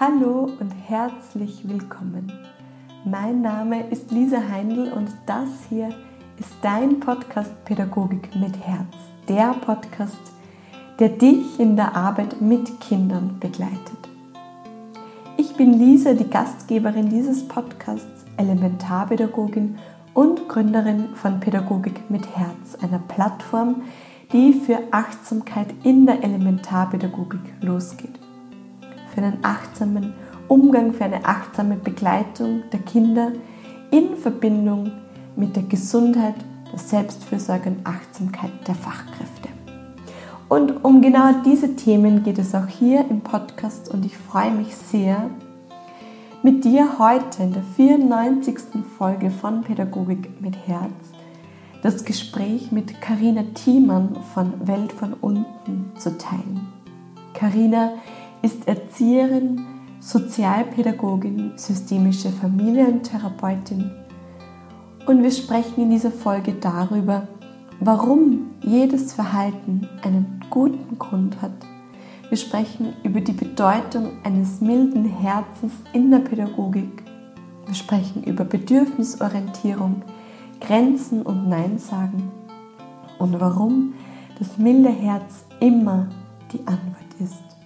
Hallo und herzlich willkommen. Mein Name ist Lisa Heindl und das hier ist dein Podcast Pädagogik mit Herz. Der Podcast, der dich in der Arbeit mit Kindern begleitet. Ich bin Lisa, die Gastgeberin dieses Podcasts, Elementarpädagogin und Gründerin von Pädagogik mit Herz, einer Plattform, die für Achtsamkeit in der Elementarpädagogik losgeht für einen achtsamen Umgang, für eine achtsame Begleitung der Kinder in Verbindung mit der Gesundheit, der Selbstfürsorge und Achtsamkeit der Fachkräfte. Und um genau diese Themen geht es auch hier im Podcast und ich freue mich sehr, mit dir heute in der 94. Folge von Pädagogik mit Herz das Gespräch mit Karina Thiemann von Welt von unten zu teilen. Karina ist Erzieherin, Sozialpädagogin, systemische Familientherapeutin und wir sprechen in dieser Folge darüber, warum jedes Verhalten einen guten Grund hat. Wir sprechen über die Bedeutung eines milden Herzens in der Pädagogik. Wir sprechen über Bedürfnisorientierung, Grenzen und Nein sagen und warum das milde Herz immer die Antwort ist.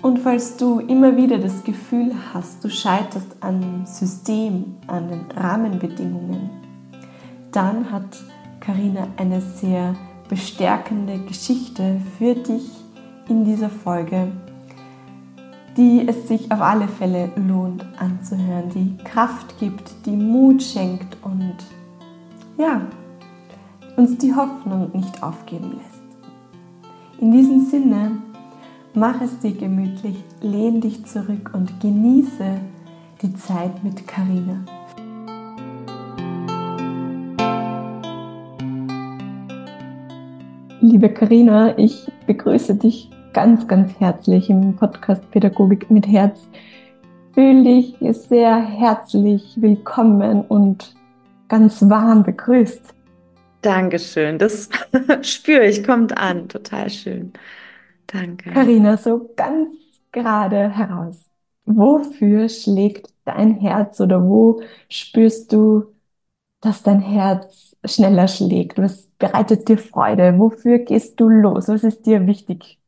Und falls du immer wieder das Gefühl hast, du scheiterst am System, an den Rahmenbedingungen, dann hat Karina eine sehr bestärkende Geschichte für dich in dieser Folge, die es sich auf alle Fälle lohnt anzuhören, die Kraft gibt, die Mut schenkt und ja, uns die Hoffnung nicht aufgeben lässt. In diesem Sinne Mach es dir gemütlich, lehn dich zurück und genieße die Zeit mit Karina. Liebe Karina, ich begrüße dich ganz, ganz herzlich im Podcast Pädagogik mit Herz. Fühl dich sehr herzlich willkommen und ganz warm begrüßt. Dankeschön, das spüre ich, kommt an, total schön. Danke. Karina, so ganz gerade heraus. Wofür schlägt dein Herz oder wo spürst du, dass dein Herz schneller schlägt? Was bereitet dir Freude? Wofür gehst du los? Was ist dir wichtig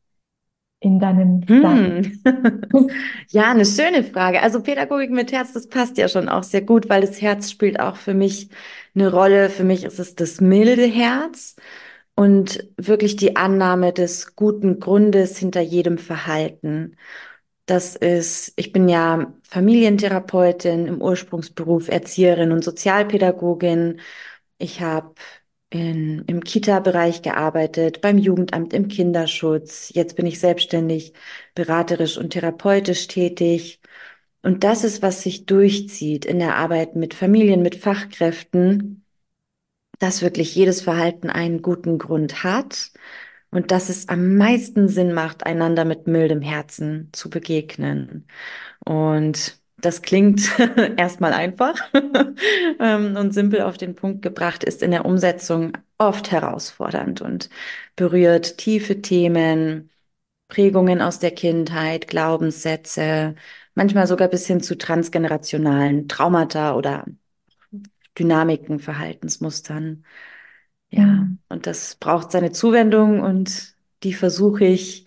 in deinem hm. ja, eine schöne Frage. Also Pädagogik mit Herz, das passt ja schon auch sehr gut, weil das Herz spielt auch für mich eine Rolle. Für mich ist es das milde Herz und wirklich die Annahme des guten Grundes hinter jedem Verhalten. Das ist, ich bin ja Familientherapeutin im Ursprungsberuf, Erzieherin und Sozialpädagogin. Ich habe im Kita-Bereich gearbeitet, beim Jugendamt im Kinderschutz. Jetzt bin ich selbstständig beraterisch und therapeutisch tätig. Und das ist, was sich durchzieht in der Arbeit mit Familien, mit Fachkräften, dass wirklich jedes Verhalten einen guten Grund hat und dass es am meisten Sinn macht, einander mit mildem Herzen zu begegnen. Und das klingt erstmal einfach ähm, und simpel auf den Punkt gebracht, ist in der Umsetzung oft herausfordernd und berührt tiefe Themen, Prägungen aus der Kindheit, Glaubenssätze, manchmal sogar bis hin zu transgenerationalen Traumata oder Dynamiken, Verhaltensmustern. Ja, mhm. und das braucht seine Zuwendung und die versuche ich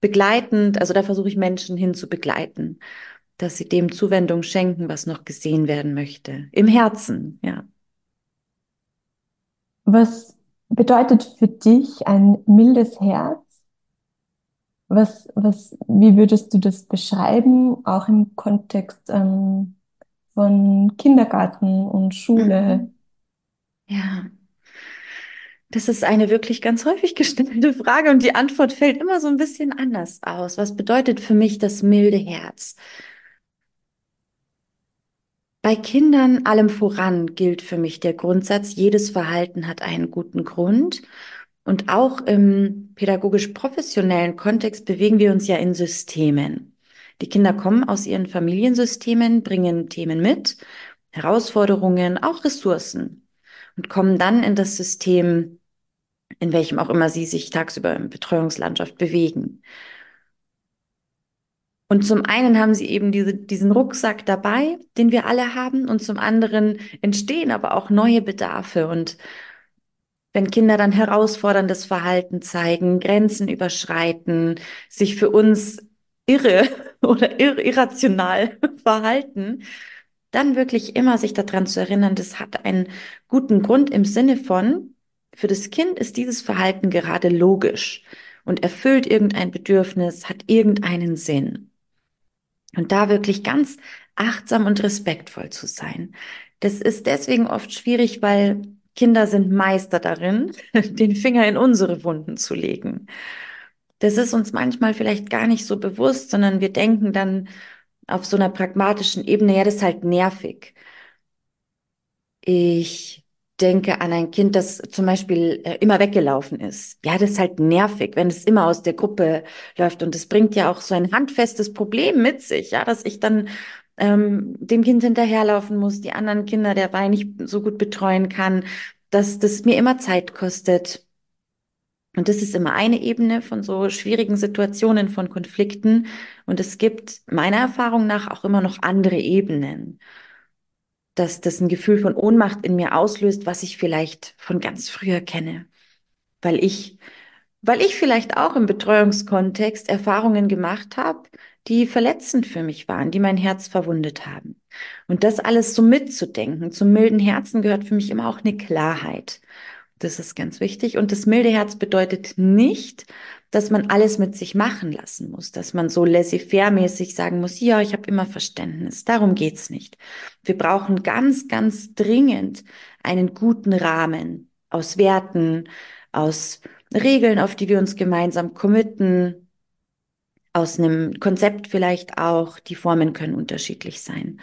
begleitend, also da versuche ich Menschen hin zu begleiten, dass sie dem Zuwendung schenken, was noch gesehen werden möchte. Im Herzen, ja. Was bedeutet für dich ein mildes Herz? Was, was, wie würdest du das beschreiben, auch im Kontext ähm, von Kindergarten und Schule? Mhm. Ja. Das ist eine wirklich ganz häufig gestellte Frage und die Antwort fällt immer so ein bisschen anders aus. Was bedeutet für mich das milde Herz? Bei Kindern allem voran gilt für mich der Grundsatz, jedes Verhalten hat einen guten Grund. Und auch im pädagogisch professionellen Kontext bewegen wir uns ja in Systemen. Die Kinder kommen aus ihren Familiensystemen, bringen Themen mit, Herausforderungen, auch Ressourcen und kommen dann in das System, in welchem auch immer sie sich tagsüber in Betreuungslandschaft bewegen. Und zum einen haben sie eben diese, diesen Rucksack dabei, den wir alle haben, und zum anderen entstehen aber auch neue Bedarfe. Und wenn Kinder dann herausforderndes Verhalten zeigen, Grenzen überschreiten, sich für uns irre oder ir irrational verhalten, dann wirklich immer sich daran zu erinnern, das hat einen guten Grund im Sinne von, für das Kind ist dieses Verhalten gerade logisch und erfüllt irgendein Bedürfnis, hat irgendeinen Sinn. Und da wirklich ganz achtsam und respektvoll zu sein. Das ist deswegen oft schwierig, weil Kinder sind Meister darin, den Finger in unsere Wunden zu legen. Das ist uns manchmal vielleicht gar nicht so bewusst, sondern wir denken dann auf so einer pragmatischen Ebene, ja, das ist halt nervig. Ich denke an ein Kind, das zum Beispiel äh, immer weggelaufen ist. Ja, das ist halt nervig, wenn es immer aus der Gruppe läuft. Und es bringt ja auch so ein handfestes Problem mit sich, ja, dass ich dann ähm, dem Kind hinterherlaufen muss, die anderen Kinder derweil nicht so gut betreuen kann, dass das mir immer Zeit kostet. Und das ist immer eine Ebene von so schwierigen Situationen, von Konflikten. Und es gibt meiner Erfahrung nach auch immer noch andere Ebenen dass das ein Gefühl von Ohnmacht in mir auslöst, was ich vielleicht von ganz früher kenne. Weil ich, weil ich vielleicht auch im Betreuungskontext Erfahrungen gemacht habe, die verletzend für mich waren, die mein Herz verwundet haben. Und das alles so mitzudenken, zum milden Herzen gehört für mich immer auch eine Klarheit. Das ist ganz wichtig. Und das milde Herz bedeutet nicht, dass man alles mit sich machen lassen muss, dass man so laissez-faire-mäßig sagen muss, ja, ich habe immer Verständnis. Darum geht's nicht. Wir brauchen ganz, ganz dringend einen guten Rahmen aus Werten, aus Regeln, auf die wir uns gemeinsam committen, aus einem Konzept vielleicht auch. Die Formen können unterschiedlich sein.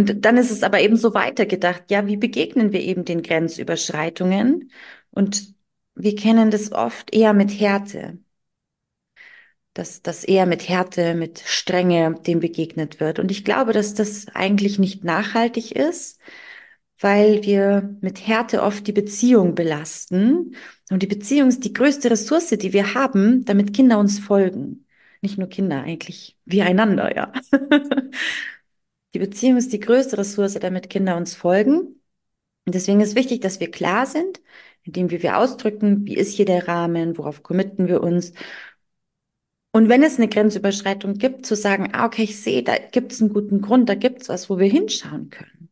Und dann ist es aber eben so weitergedacht, ja, wie begegnen wir eben den Grenzüberschreitungen? Und wir kennen das oft eher mit Härte. Dass das eher mit Härte, mit Strenge dem begegnet wird. Und ich glaube, dass das eigentlich nicht nachhaltig ist, weil wir mit Härte oft die Beziehung belasten. Und die Beziehung ist die größte Ressource, die wir haben, damit Kinder uns folgen. Nicht nur Kinder, eigentlich wir einander, ja. Die Beziehung ist die größte Ressource, damit Kinder uns folgen. Und deswegen ist wichtig, dass wir klar sind, indem wir, wir ausdrücken, wie ist hier der Rahmen, worauf committen wir uns. Und wenn es eine Grenzüberschreitung gibt, zu sagen, ah, okay, ich sehe, da gibt es einen guten Grund, da gibt es was, wo wir hinschauen können.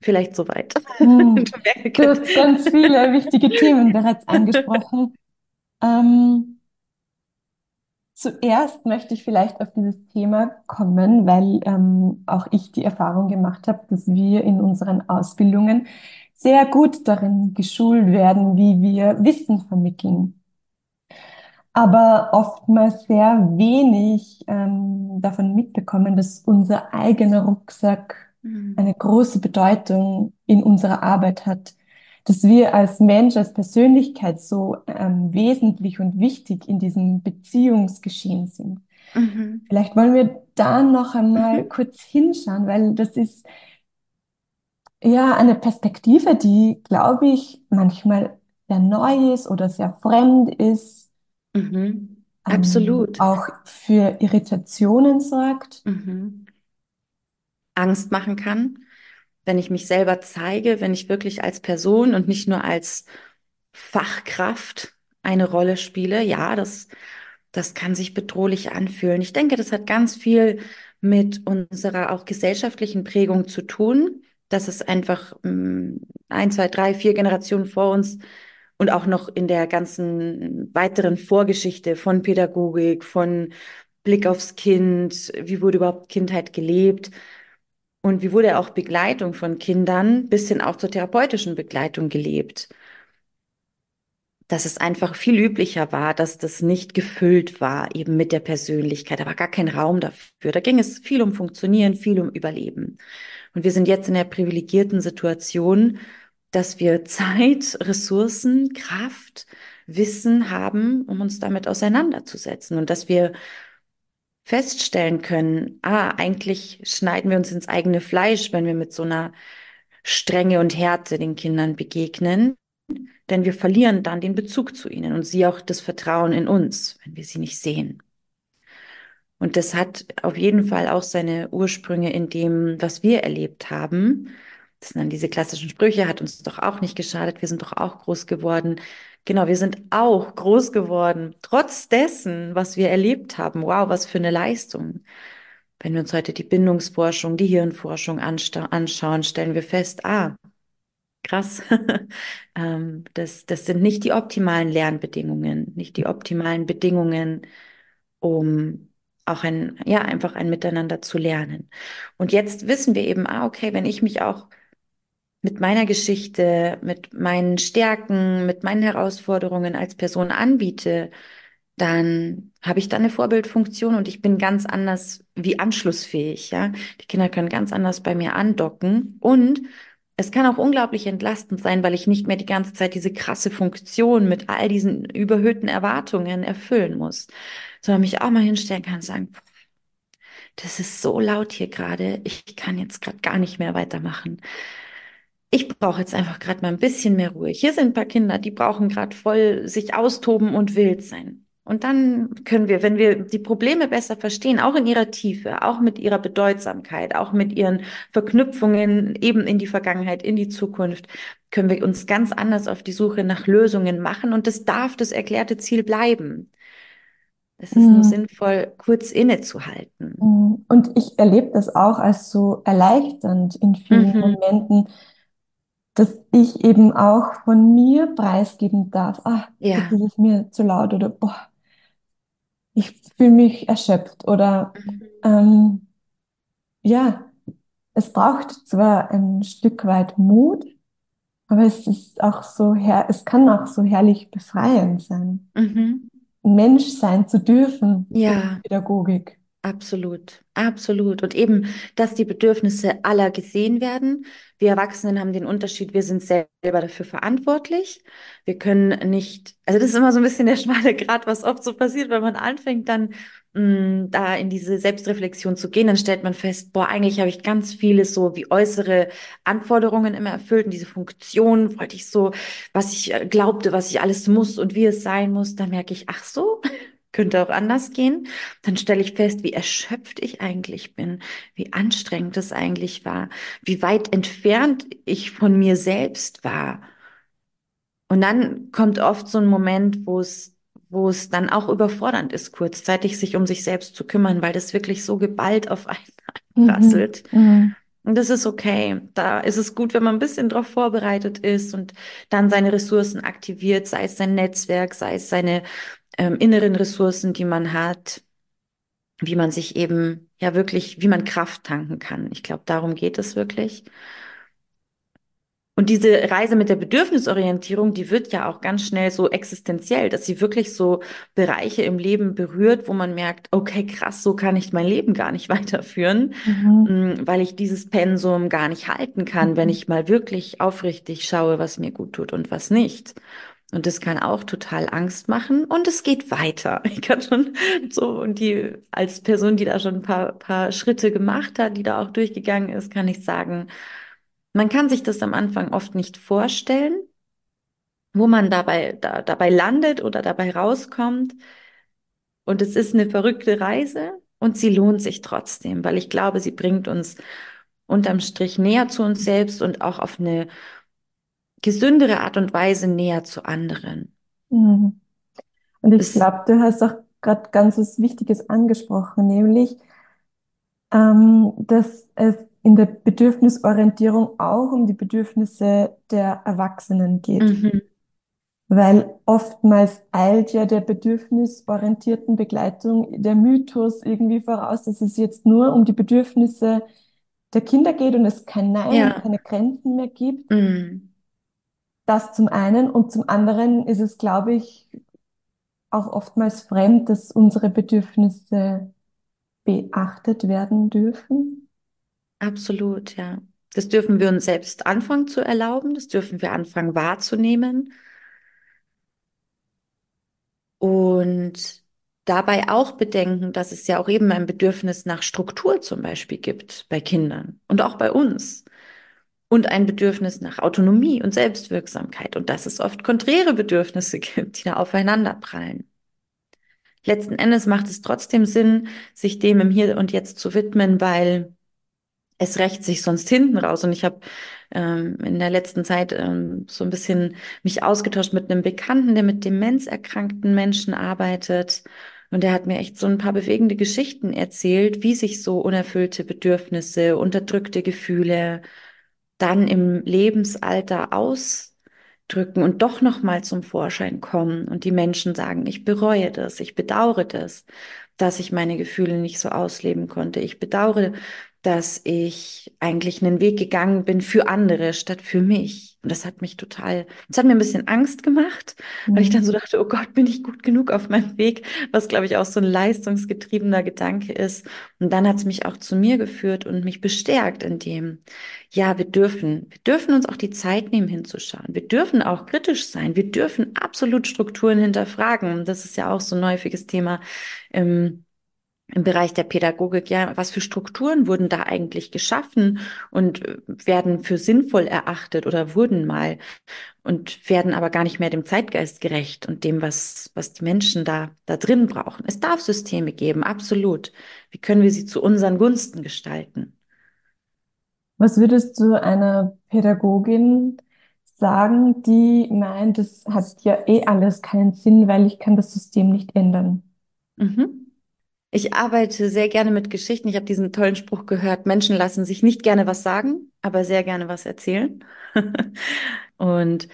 Vielleicht soweit. Hm. Du, hast ganz viele wichtige Themen bereits angesprochen. Ähm, zuerst möchte ich vielleicht auf dieses Thema kommen, weil ähm, auch ich die Erfahrung gemacht habe, dass wir in unseren Ausbildungen sehr gut darin geschult werden, wie wir Wissen vermitteln. Aber oftmals sehr wenig ähm, davon mitbekommen, dass unser eigener Rucksack mhm. eine große Bedeutung in unserer Arbeit hat. Dass wir als Mensch, als Persönlichkeit so ähm, wesentlich und wichtig in diesem Beziehungsgeschehen sind. Mhm. Vielleicht wollen wir da noch einmal mhm. kurz hinschauen, weil das ist ja, eine Perspektive, die, glaube ich, manchmal sehr neu ist oder sehr fremd ist. Mhm. Ähm, Absolut. Ähm, auch für Irritationen sorgt. Mhm. Angst machen kann, wenn ich mich selber zeige, wenn ich wirklich als Person und nicht nur als Fachkraft eine Rolle spiele. Ja, das, das kann sich bedrohlich anfühlen. Ich denke, das hat ganz viel mit unserer auch gesellschaftlichen Prägung zu tun dass es einfach ähm, ein, zwei, drei, vier Generationen vor uns und auch noch in der ganzen weiteren Vorgeschichte von Pädagogik, von Blick aufs Kind, wie wurde überhaupt Kindheit gelebt und wie wurde auch Begleitung von Kindern bis hin auch zur therapeutischen Begleitung gelebt. Dass es einfach viel üblicher war, dass das nicht gefüllt war, eben mit der Persönlichkeit. Da war gar kein Raum dafür. Da ging es viel um Funktionieren, viel um Überleben. Und wir sind jetzt in der privilegierten Situation, dass wir Zeit, Ressourcen, Kraft, Wissen haben, um uns damit auseinanderzusetzen und dass wir feststellen können, ah, eigentlich schneiden wir uns ins eigene Fleisch, wenn wir mit so einer Strenge und Härte den Kindern begegnen, denn wir verlieren dann den Bezug zu ihnen und sie auch das Vertrauen in uns, wenn wir sie nicht sehen. Und das hat auf jeden Fall auch seine Ursprünge in dem, was wir erlebt haben. Das sind dann diese klassischen Sprüche, hat uns doch auch nicht geschadet, wir sind doch auch groß geworden. Genau, wir sind auch groß geworden, trotz dessen, was wir erlebt haben. Wow, was für eine Leistung. Wenn wir uns heute die Bindungsforschung, die Hirnforschung anschauen, stellen wir fest, ah, krass, ähm, das, das sind nicht die optimalen Lernbedingungen, nicht die optimalen Bedingungen, um auch ein, ja, einfach ein Miteinander zu lernen. Und jetzt wissen wir eben, ah, okay, wenn ich mich auch mit meiner Geschichte, mit meinen Stärken, mit meinen Herausforderungen als Person anbiete, dann habe ich da eine Vorbildfunktion und ich bin ganz anders wie anschlussfähig, ja. Die Kinder können ganz anders bei mir andocken und es kann auch unglaublich entlastend sein, weil ich nicht mehr die ganze Zeit diese krasse Funktion mit all diesen überhöhten Erwartungen erfüllen muss, sondern mich auch mal hinstellen kann und sagen, das ist so laut hier gerade, ich kann jetzt gerade gar nicht mehr weitermachen ich brauche jetzt einfach gerade mal ein bisschen mehr Ruhe. Hier sind ein paar Kinder, die brauchen gerade voll sich austoben und wild sein. Und dann können wir, wenn wir die Probleme besser verstehen, auch in ihrer Tiefe, auch mit ihrer Bedeutsamkeit, auch mit ihren Verknüpfungen eben in die Vergangenheit, in die Zukunft, können wir uns ganz anders auf die Suche nach Lösungen machen. Und das darf das erklärte Ziel bleiben. Es ist mhm. nur sinnvoll, kurz innezuhalten. Mhm. Und ich erlebe das auch als so erleichternd in vielen mhm. Momenten, dass ich eben auch von mir preisgeben darf. Ah, ja. das ist mir zu laut oder boah, ich fühle mich erschöpft oder mhm. ähm, ja, es braucht zwar ein Stück weit Mut, aber es ist auch so her, es kann auch so herrlich befreiend sein, mhm. Mensch sein zu dürfen ja. Pädagogik. Absolut, absolut. Und eben, dass die Bedürfnisse aller gesehen werden. Wir Erwachsenen haben den Unterschied, wir sind selber dafür verantwortlich. Wir können nicht, also das ist immer so ein bisschen der schmale Grat, was oft so passiert, wenn man anfängt, dann mh, mm, da in diese Selbstreflexion zu gehen, dann stellt man fest, boah, eigentlich habe ich ganz viele so wie äußere Anforderungen immer erfüllt und diese Funktion wollte ich so, was ich äh, glaubte, was ich alles muss und wie es sein muss. Dann merke ich, ach so, könnte auch anders gehen. Dann stelle ich fest, wie erschöpft ich eigentlich bin, wie anstrengend es eigentlich war, wie weit entfernt ich von mir selbst war. Und dann kommt oft so ein Moment, wo es, wo es dann auch überfordernd ist, kurzzeitig sich um sich selbst zu kümmern, weil das wirklich so geballt auf einen rasselt. Mhm. Mhm. Und das ist okay. Da ist es gut, wenn man ein bisschen darauf vorbereitet ist und dann seine Ressourcen aktiviert, sei es sein Netzwerk, sei es seine ähm, inneren Ressourcen, die man hat, wie man sich eben ja wirklich, wie man Kraft tanken kann. Ich glaube, darum geht es wirklich. Und diese Reise mit der Bedürfnisorientierung, die wird ja auch ganz schnell so existenziell, dass sie wirklich so Bereiche im Leben berührt, wo man merkt, okay, krass, so kann ich mein Leben gar nicht weiterführen, mhm. Mm, weil ich dieses Pensum gar nicht halten kann, mhm. wenn ich mal wirklich aufrichtig schaue, was mir gut tut und was nicht. Und das kann auch total Angst machen und es geht weiter. Ich kann schon so, und die, als Person, die da schon ein paar, paar Schritte gemacht hat, die da auch durchgegangen ist, kann ich sagen, man kann sich das am Anfang oft nicht vorstellen, wo man dabei, da, dabei landet oder dabei rauskommt. Und es ist eine verrückte Reise und sie lohnt sich trotzdem, weil ich glaube, sie bringt uns unterm Strich näher zu uns selbst und auch auf eine gesündere Art und Weise näher zu anderen. Mhm. Und ich glaube, du hast auch gerade ganz was Wichtiges angesprochen, nämlich, ähm, dass es in der Bedürfnisorientierung auch um die Bedürfnisse der Erwachsenen geht. Mhm. Weil oftmals eilt ja der bedürfnisorientierten Begleitung der Mythos irgendwie voraus, dass es jetzt nur um die Bedürfnisse der Kinder geht und es kein Nein, ja. keine Grenzen mehr gibt. Mhm. Das zum einen und zum anderen ist es, glaube ich, auch oftmals fremd, dass unsere Bedürfnisse beachtet werden dürfen. Absolut, ja. Das dürfen wir uns selbst anfangen zu erlauben, das dürfen wir anfangen wahrzunehmen. Und dabei auch bedenken, dass es ja auch eben ein Bedürfnis nach Struktur zum Beispiel gibt bei Kindern und auch bei uns und ein Bedürfnis nach Autonomie und Selbstwirksamkeit und dass es oft konträre Bedürfnisse gibt, die da aufeinander prallen. letzten Endes macht es trotzdem Sinn, sich dem im Hier und Jetzt zu widmen, weil es rächt sich sonst hinten raus. Und ich habe ähm, in der letzten Zeit ähm, so ein bisschen mich ausgetauscht mit einem Bekannten, der mit Demenz erkrankten Menschen arbeitet. Und der hat mir echt so ein paar bewegende Geschichten erzählt, wie sich so unerfüllte Bedürfnisse, unterdrückte Gefühle dann im Lebensalter ausdrücken und doch noch mal zum Vorschein kommen und die Menschen sagen, ich bereue das, ich bedauere das, dass ich meine Gefühle nicht so ausleben konnte. Ich bedauere, dass ich eigentlich einen Weg gegangen bin für andere statt für mich. Und das hat mich total, das hat mir ein bisschen Angst gemacht, mhm. weil ich dann so dachte, oh Gott, bin ich gut genug auf meinem Weg, was glaube ich auch so ein leistungsgetriebener Gedanke ist. Und dann hat es mich auch zu mir geführt und mich bestärkt in dem, ja, wir dürfen, wir dürfen uns auch die Zeit nehmen hinzuschauen. Wir dürfen auch kritisch sein. Wir dürfen absolut Strukturen hinterfragen. Das ist ja auch so ein häufiges Thema im im Bereich der Pädagogik, ja, was für Strukturen wurden da eigentlich geschaffen und äh, werden für sinnvoll erachtet oder wurden mal und werden aber gar nicht mehr dem Zeitgeist gerecht und dem, was, was die Menschen da, da drin brauchen. Es darf Systeme geben, absolut. Wie können wir sie zu unseren Gunsten gestalten? Was würdest du einer Pädagogin sagen, die meint, es hat ja eh alles keinen Sinn, weil ich kann das System nicht ändern? Mhm. Ich arbeite sehr gerne mit Geschichten. Ich habe diesen tollen Spruch gehört, Menschen lassen sich nicht gerne was sagen, aber sehr gerne was erzählen. Und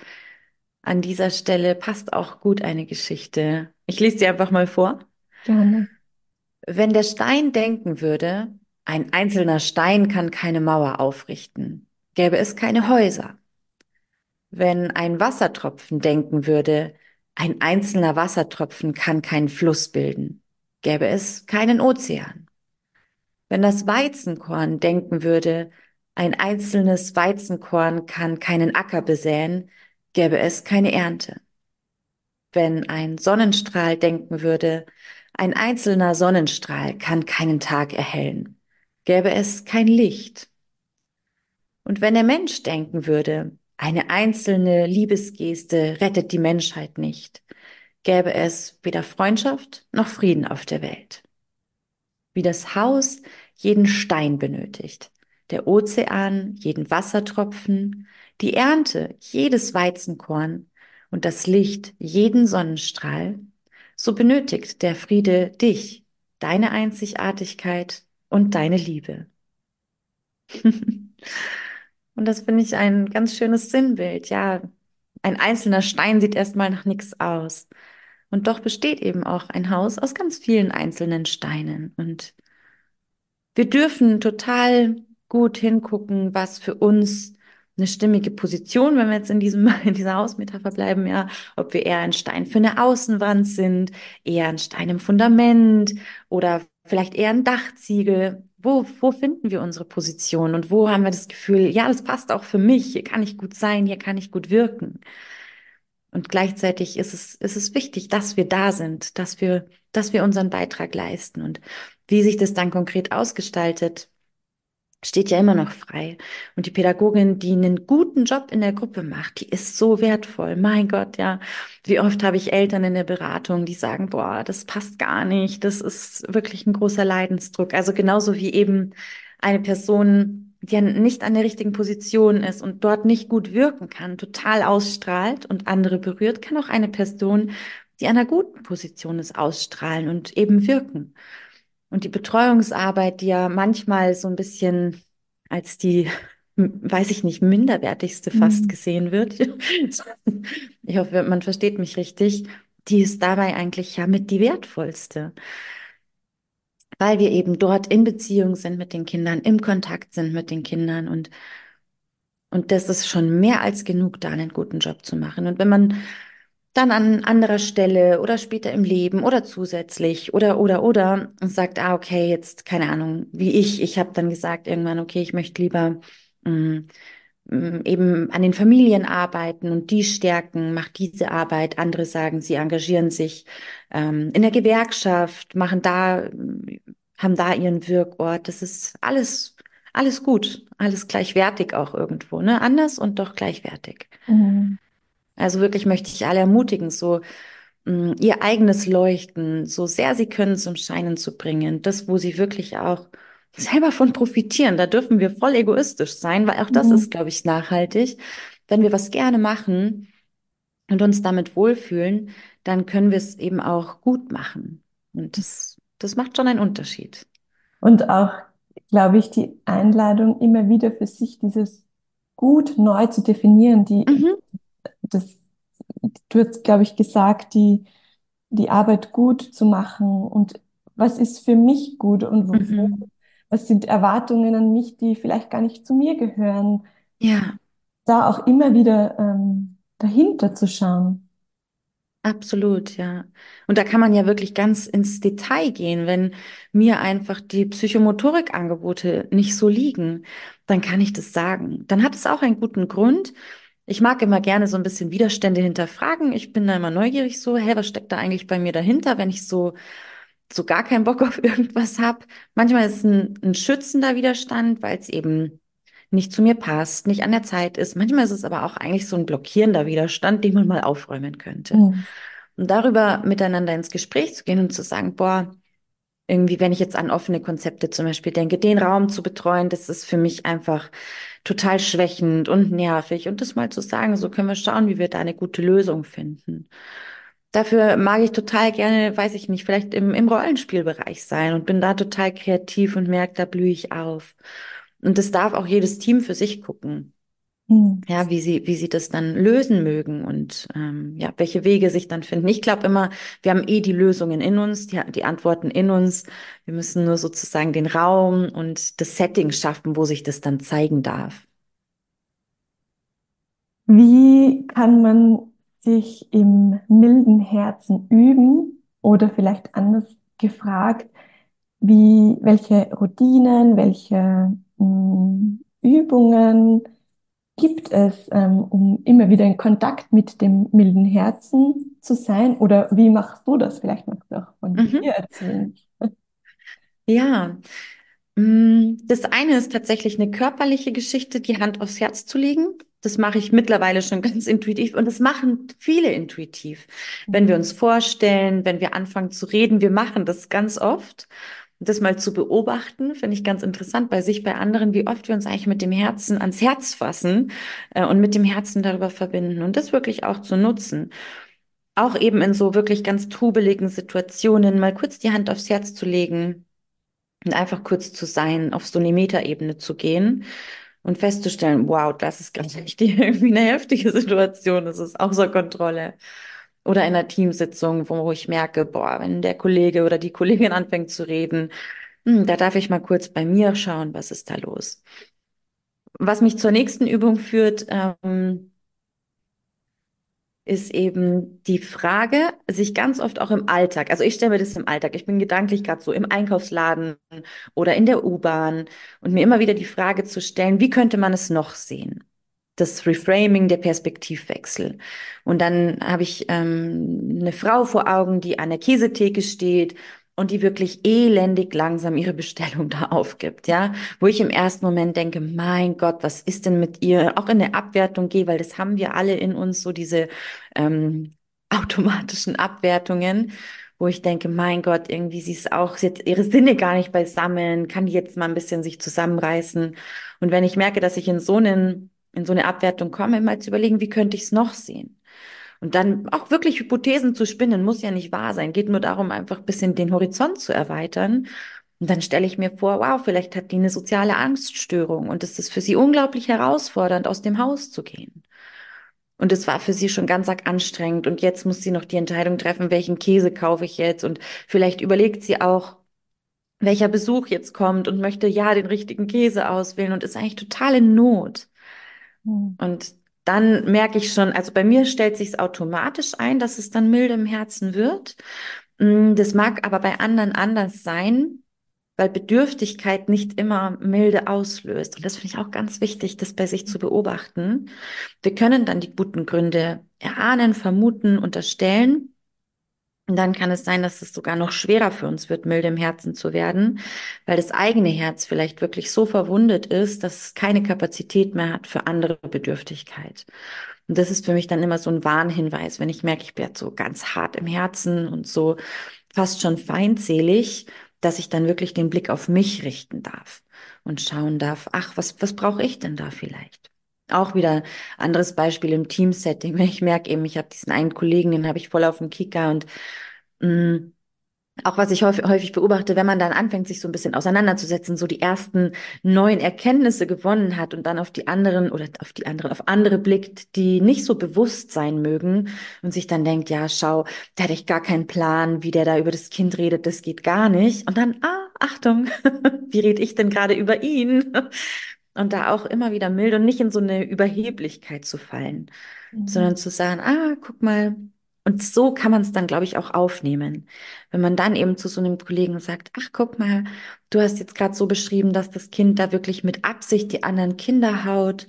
an dieser Stelle passt auch gut eine Geschichte. Ich lese sie einfach mal vor. Gerne. Wenn der Stein denken würde, ein einzelner Stein kann keine Mauer aufrichten, gäbe es keine Häuser. Wenn ein Wassertropfen denken würde, ein einzelner Wassertropfen kann keinen Fluss bilden, gäbe es keinen Ozean. Wenn das Weizenkorn denken würde, ein einzelnes Weizenkorn kann keinen Acker besäen, gäbe es keine Ernte. Wenn ein Sonnenstrahl denken würde, ein einzelner Sonnenstrahl kann keinen Tag erhellen, gäbe es kein Licht. Und wenn der Mensch denken würde, eine einzelne Liebesgeste rettet die Menschheit nicht, gäbe es weder Freundschaft noch Frieden auf der Welt. Wie das Haus jeden Stein benötigt, der Ozean jeden Wassertropfen, die Ernte jedes Weizenkorn und das Licht jeden Sonnenstrahl, so benötigt der Friede dich, deine Einzigartigkeit und deine Liebe. und das finde ich ein ganz schönes Sinnbild. Ja, ein einzelner Stein sieht erstmal nach nichts aus. Und doch besteht eben auch ein Haus aus ganz vielen einzelnen Steinen. Und wir dürfen total gut hingucken, was für uns eine stimmige Position, wenn wir jetzt in diesem, in dieser Hausmetapher bleiben, ja, ob wir eher ein Stein für eine Außenwand sind, eher ein Stein im Fundament oder vielleicht eher ein Dachziegel. Wo, wo finden wir unsere Position und wo haben wir das Gefühl, ja, das passt auch für mich, hier kann ich gut sein, hier kann ich gut wirken. Und gleichzeitig ist es, ist es wichtig, dass wir da sind, dass wir, dass wir unseren Beitrag leisten. Und wie sich das dann konkret ausgestaltet, steht ja immer noch frei. Und die Pädagogin, die einen guten Job in der Gruppe macht, die ist so wertvoll. Mein Gott, ja. Wie oft habe ich Eltern in der Beratung, die sagen, boah, das passt gar nicht. Das ist wirklich ein großer Leidensdruck. Also genauso wie eben eine Person die ja nicht an der richtigen Position ist und dort nicht gut wirken kann, total ausstrahlt und andere berührt, kann auch eine Person, die an einer guten Position ist, ausstrahlen und eben wirken. Und die Betreuungsarbeit, die ja manchmal so ein bisschen als die, weiß ich nicht, minderwertigste fast mhm. gesehen wird. Ich hoffe, man versteht mich richtig. Die ist dabei eigentlich ja mit die wertvollste weil wir eben dort in Beziehung sind mit den Kindern, im Kontakt sind mit den Kindern und und das ist schon mehr als genug, da einen guten Job zu machen. Und wenn man dann an anderer Stelle oder später im Leben oder zusätzlich oder oder oder sagt, ah okay, jetzt keine Ahnung, wie ich, ich habe dann gesagt irgendwann, okay, ich möchte lieber mh, mm, eben an den Familien arbeiten und die stärken, macht diese Arbeit. Andere sagen, sie engagieren sich ähm, in der Gewerkschaft, machen da, haben da ihren Wirkort. Das ist alles, alles gut, alles gleichwertig auch irgendwo, ne? Anders und doch gleichwertig. Mhm. Also wirklich möchte ich alle ermutigen, so mm, ihr eigenes Leuchten, so sehr sie können, zum Scheinen zu bringen. Das, wo sie wirklich auch selber von profitieren. Da dürfen wir voll egoistisch sein, weil auch das Mhm. ist, glaube ich, nachhaltig. Wenn wir was gerne machen und uns damit wohlfühlen, dann können wir es eben auch gut machen. Und das, das macht schon einen Unterschied. Und auch, glaube ich, die Einladung, immer wieder für sich dieses gut neu zu definieren, die, Mhm, das, du hast, glaube ich, gesagt, die, die Arbeit gut zu machen und was ist für mich gut und wo, wo- mhm. Was sind Erwartungen an mich, die vielleicht gar nicht zu mir gehören, Ja, da auch immer wieder ähm, dahinter zu schauen. absolut, ja. Und da kann man ja wirklich ganz ins Detail gehen. Wenn mir einfach die Psychomotorikangebote nicht so liegen, dann kann ich das sagen. Dann hat es auch einen guten Grund. Ich mag immer gerne so ein bisschen Widerstände hinterfragen. Ich bin da immer neugierig so, hey, was steckt da eigentlich bei mir dahinter, wenn ich so so gar keinen Bock auf irgendwas habe. Manchmal ist es ein, ein schützender Widerstand, weil es eben nicht zu mir passt, nicht an der Zeit ist. Manchmal ist es aber auch eigentlich so ein blockierender Widerstand, den man mal aufräumen könnte. Mhm. Und darüber miteinander ins Gespräch zu gehen und zu sagen, boah, irgendwie, wenn ich jetzt an offene Konzepte zum Beispiel denke, den Raum zu betreuen, das ist für mich einfach total schwächend und nervig. Und das mal zu sagen, so können wir schauen, wie wir da eine gute Lösung finden. Dafür mag ich total gerne, weiß ich nicht, vielleicht im, im Rollenspielbereich sein und bin da total kreativ und merke, da blühe ich auf. Und das darf auch jedes Team für sich gucken. Mhm. Ja, wie sie, wie sie das dann lösen mögen und ähm, ja, welche Wege sich dann finden. Ich glaube immer, wir haben eh die Lösungen in uns, die, die Antworten in uns. Wir müssen nur sozusagen den Raum und das Setting schaffen, wo sich das dann zeigen darf. Wie kann man sich im milden Herzen üben oder vielleicht anders gefragt, wie, welche Routinen, welche mh, Übungen gibt es, ähm, um immer wieder in Kontakt mit dem milden Herzen zu sein? Oder wie machst du das? Vielleicht magst du auch von Mhm. dir erzählen. Ja, mm, das eine ist tatsächlich eine körperliche Geschichte, die Hand aufs Herz zu legen. Das mache ich mittlerweile schon ganz intuitiv und das machen viele intuitiv. Wenn wir uns vorstellen, wenn wir anfangen zu reden, wir machen das ganz oft. Und Das mal zu beobachten, finde ich ganz interessant bei sich, bei anderen, wie oft wir uns eigentlich mit dem Herzen ans Herz fassen äh, und mit dem Herzen darüber verbinden und das wirklich auch zu nutzen. Auch eben in so wirklich ganz trubeligen Situationen mal kurz die Hand aufs Herz zu legen und einfach kurz zu sein, auf so eine Metaebene zu gehen und festzustellen, wow, das ist ganz echt irgendwie eine heftige Situation, das ist außer Kontrolle. Oder in einer Teamsitzung, wo ich merke, boah, wenn der Kollege oder die Kollegin anfängt zu reden, hm, da darf ich mal kurz bei mir schauen, was ist da los. Was mich zur nächsten Übung führt, ähm, ist eben die Frage, sich ganz oft auch im Alltag, also ich stelle mir das im Alltag, ich bin gedanklich gerade so im Einkaufsladen oder in der U-Bahn und mir immer wieder die Frage zu stellen, wie könnte man es noch sehen? Das Reframing, der Perspektivwechsel. Und dann habe ich ähm, eine Frau vor Augen, die an der Käsetheke steht und die wirklich elendig langsam ihre Bestellung da aufgibt, ja, wo ich im ersten Moment denke, mein Gott, was ist denn mit ihr? Auch in der Abwertung gehe, weil das haben wir alle in uns, so diese ähm, automatischen Abwertungen, wo ich denke, mein Gott, irgendwie sie ist auch, sie hat ihre Sinne gar nicht beisammen, kann die jetzt mal ein bisschen sich zusammenreißen. Und wenn ich merke, dass ich in so einen, in so eine Abwertung komme, mal zu überlegen, wie könnte ich es noch sehen? Und dann auch wirklich Hypothesen zu spinnen, muss ja nicht wahr sein. Geht nur darum, einfach ein bisschen den Horizont zu erweitern. Und dann stelle ich mir vor, wow, vielleicht hat die eine soziale Angststörung und es ist für sie unglaublich herausfordernd, aus dem Haus zu gehen. Und es war für sie schon ganz arg anstrengend. Und jetzt muss sie noch die Entscheidung treffen, welchen Käse kaufe ich jetzt. Und vielleicht überlegt sie auch, welcher Besuch jetzt kommt und möchte ja den richtigen Käse auswählen und ist eigentlich total in Not. Mhm. Und dann merke ich schon, also bei mir stellt sich automatisch ein, dass es dann milde im Herzen wird. Mm, Das mag aber bei anderen anders sein, weil Bedürftigkeit nicht immer Milde auslöst. Und das finde ich auch ganz wichtig, das bei sich zu beobachten. Wir können dann die guten Gründe erahnen, vermuten, unterstellen. Und dann kann es sein, dass es sogar noch schwerer für uns wird, milde im Herzen zu werden, weil das eigene Herz vielleicht wirklich so verwundet ist, dass es keine Kapazität mehr hat für andere Bedürftigkeit. Und das ist für mich dann immer so ein Warnhinweis, wenn ich merke, ich werde so ganz hart im Herzen und so fast schon feindselig, dass ich dann wirklich den Blick auf mich richten darf und schauen darf, ach, was, was brauche ich denn da vielleicht? Auch wieder anderes Beispiel im Teamsetting, wenn ich merke eben, ich habe diesen einen Kollegen, den habe ich voll auf dem Kicker und mh, mm, auch was ich häufig, häufig beobachte, wenn man dann anfängt, sich so ein bisschen auseinanderzusetzen, so die ersten neuen Erkenntnisse gewonnen hat und dann auf die anderen oder auf die anderen, auf andere blickt, die nicht so bewusst sein mögen und sich dann denkt, ja, schau, der hat echt gar keinen Plan, wie der da über das Kind redet, das geht gar nicht. Und dann, ah, Achtung, wie rede ich denn gerade über ihn? Und da auch immer wieder mild und nicht in so eine Überheblichkeit zu fallen, mhm. sondern zu sagen, ah, guck mal, und so kann man es dann, glaube ich, auch aufnehmen. Wenn man dann eben zu so einem Kollegen sagt, ach, guck mal, du hast jetzt gerade so beschrieben, dass das Kind da wirklich mit Absicht die anderen Kinder haut.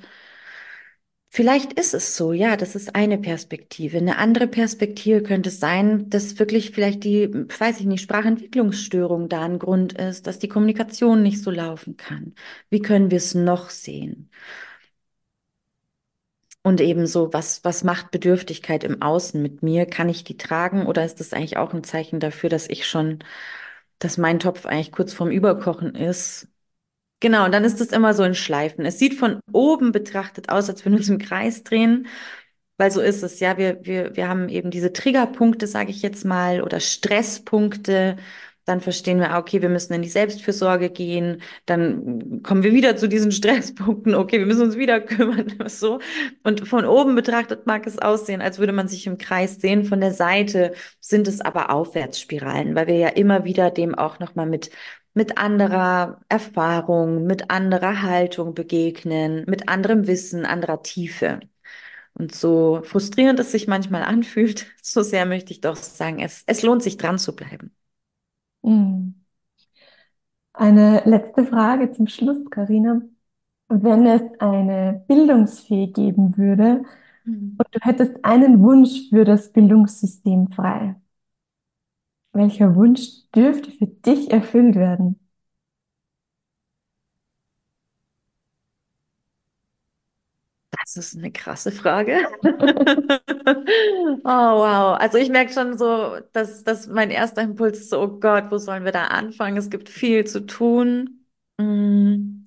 Vielleicht ist es so, ja, das ist eine Perspektive. Eine andere Perspektive könnte sein, dass wirklich vielleicht die, weiß ich nicht, Sprachentwicklungsstörung da ein Grund ist, dass die Kommunikation nicht so laufen kann. Wie können wir es noch sehen? Und ebenso, was, was macht Bedürftigkeit im Außen mit mir? Kann ich die tragen oder ist das eigentlich auch ein Zeichen dafür, dass ich schon, dass mein Topf eigentlich kurz vorm Überkochen ist? Genau, und dann ist es immer so in Schleifen. Es sieht von oben betrachtet aus, als würden wir uns im Kreis drehen, weil so ist es. Ja, wir, wir, wir haben eben diese Triggerpunkte, sage ich jetzt mal, oder Stresspunkte dann verstehen wir, ah, okay, wir müssen in die Selbstfürsorge gehen, dann kommen wir wieder zu diesen Stresspunkten, okay, wir müssen uns wieder kümmern, so. Und von oben betrachtet mag es aussehen, als würde man sich im Kreis sehen, von der Seite sind es aber Aufwärtsspiralen, weil wir ja immer wieder dem auch nochmal mit mit anderer Erfahrung, mit anderer Haltung begegnen, mit anderem Wissen, anderer Tiefe. Und so frustrierend es sich manchmal anfühlt, so sehr möchte ich doch sagen, es, es lohnt sich dran zu bleiben. Hm. Eine letzte Frage zum Schluss, Karina. Wenn es eine Bildungsfee geben würde mhm. und du hättest einen Wunsch für das Bildungssystem frei, welcher Wunsch dürfte für dich erfüllt werden? Das ist eine krasse Frage. oh, wow. Also ich merke schon so, dass, dass mein erster Impuls ist so, oh Gott, wo sollen wir da anfangen? Es gibt viel zu tun. Mm.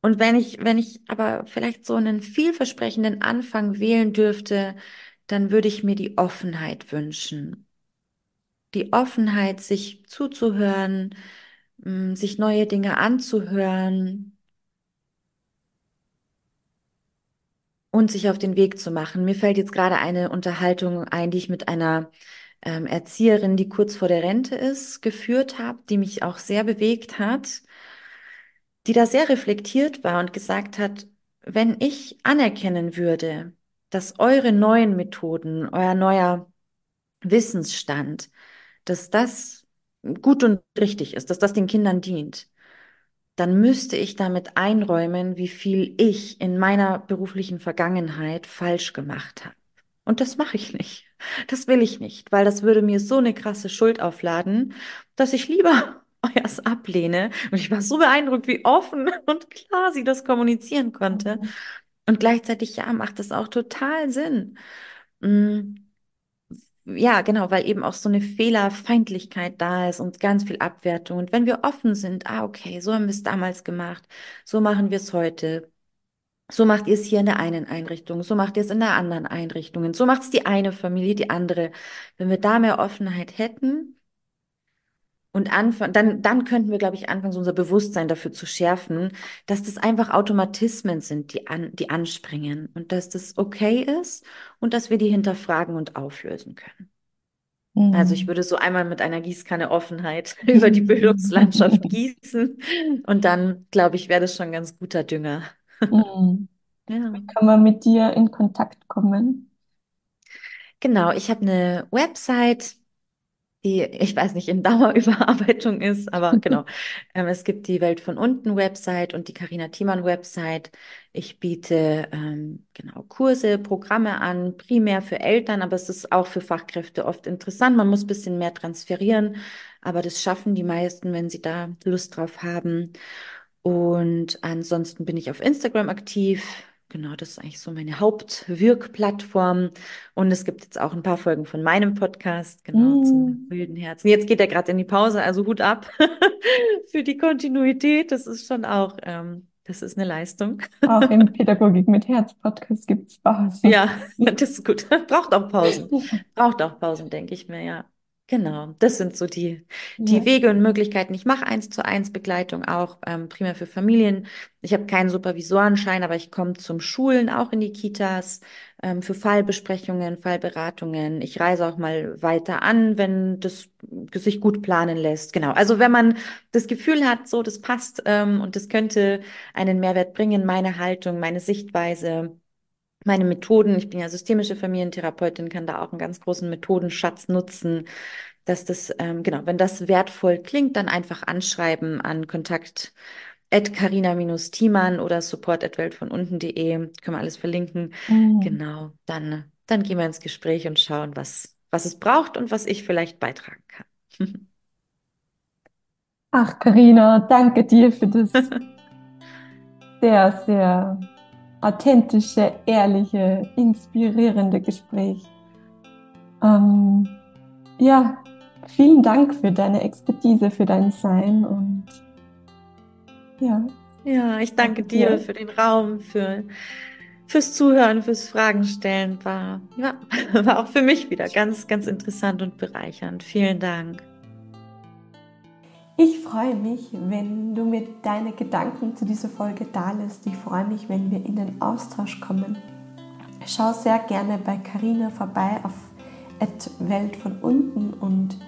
Und wenn ich, wenn ich aber vielleicht so einen vielversprechenden Anfang wählen dürfte, dann würde ich mir die Offenheit wünschen. Die Offenheit, sich zuzuhören, mm, sich neue Dinge anzuhören, und sich auf den Weg zu machen. Mir fällt jetzt gerade eine Unterhaltung ein, die ich mit einer ähm, Erzieherin, die kurz vor der Rente ist, geführt habe, die mich auch sehr bewegt hat, die da sehr reflektiert war und gesagt hat, wenn ich anerkennen würde, dass eure neuen Methoden, euer neuer Wissensstand, dass das gut und richtig ist, dass das den Kindern dient, dann müsste ich damit einräumen, wie viel ich in meiner beruflichen Vergangenheit falsch gemacht habe. Und das mache ich nicht. Das will ich nicht, weil das würde mir so eine krasse Schuld aufladen, dass ich lieber euers ablehne. Und ich war so beeindruckt, wie offen und klar sie das kommunizieren konnte. Und gleichzeitig, ja, macht das auch total Sinn. Mm, ja, genau, weil eben auch so eine Fehlerfeindlichkeit da ist und ganz viel Abwertung. Und wenn wir offen sind, ah, okay, so haben wir es damals gemacht, so machen wir es heute. So macht ihr es hier in der einen Einrichtung, so macht ihr es in der anderen Einrichtung, so macht es die eine Familie, die andere. Wenn wir da mehr Offenheit hätten und anfangen, dann, dann könnten wir, glaube ich, anfangen, so unser Bewusstsein dafür zu schärfen, dass das einfach Automatismen sind, die, an, die anspringen und dass das okay ist und dass wir die hinterfragen und auflösen können. Mhm. Also ich würde so einmal mit einer Gießkanne Offenheit über die Bildungslandschaft gießen und dann, glaube ich, wäre das schon ein ganz guter Dünger. Mhm. Ja. Wie kann man mit dir in Kontakt kommen? Genau, ich habe eine Website, die, ich weiß nicht, in Dauerüberarbeitung ist, aber genau. Ähm, es gibt die Welt von unten Website und die Carina Thiemann Website. Ich biete ähm, genau Kurse, Programme an, primär für Eltern, aber es ist auch für Fachkräfte oft interessant. Man muss ein bisschen mehr transferieren, aber das schaffen die meisten, wenn sie da Lust drauf haben. Und ansonsten bin ich auf Instagram aktiv Genau, das ist eigentlich so meine Hauptwirkplattform. Und es gibt jetzt auch ein paar Folgen von meinem Podcast, genau, mm. zum wilden Herzen. Jetzt geht er gerade in die Pause, also Hut ab für die Kontinuität. Das ist schon auch, ähm, das ist eine Leistung. Auch im Pädagogik mit Herz Podcast gibt es Pausen. Ja, das ist gut. Braucht auch Pausen. Braucht auch Pausen, denke ich mir, ja. Genau, das sind so die, die ja. Wege und Möglichkeiten. Ich mache eins zu eins Begleitung auch ähm, primär für Familien. Ich habe keinen Supervisorenschein, aber ich komme zum Schulen auch in die Kitas ähm, für Fallbesprechungen, Fallberatungen. Ich reise auch mal weiter an, wenn das sich gut planen lässt. Genau. Also wenn man das Gefühl hat, so das passt ähm, und das könnte einen Mehrwert bringen, meine Haltung, meine Sichtweise meine Methoden, ich bin ja systemische Familientherapeutin, kann da auch einen ganz großen Methodenschatz nutzen, dass das, ähm, genau, wenn das wertvoll klingt, dann einfach anschreiben an Kontakt at carina-thiemann oder support at können wir alles verlinken. Mhm. Genau, dann, dann gehen wir ins Gespräch und schauen, was, was es braucht und was ich vielleicht beitragen kann. Ach, Carina, danke dir für das sehr, sehr authentische, ehrliche, inspirierende Gespräch. Ähm, ja, vielen Dank für deine Expertise, für dein Sein und ja. Ja, ich danke dir ja. für den Raum, für fürs Zuhören, fürs Fragen stellen. War, ja, war auch für mich wieder ganz, ganz interessant und bereichernd. Vielen Dank. Ich freue mich, wenn du mir deine Gedanken zu dieser Folge da lässt. Ich freue mich, wenn wir in den Austausch kommen. Schau sehr gerne bei Carina vorbei auf Welt von unten und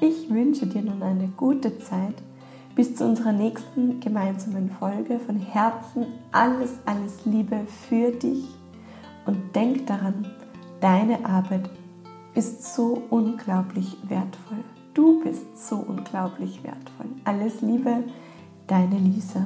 ich wünsche dir nun eine gute Zeit. Bis zu unserer nächsten gemeinsamen Folge. Von Herzen alles, alles Liebe für dich und denk daran, deine Arbeit ist so unglaublich wertvoll. Du bist so unglaublich wertvoll. Alles Liebe, deine Lisa.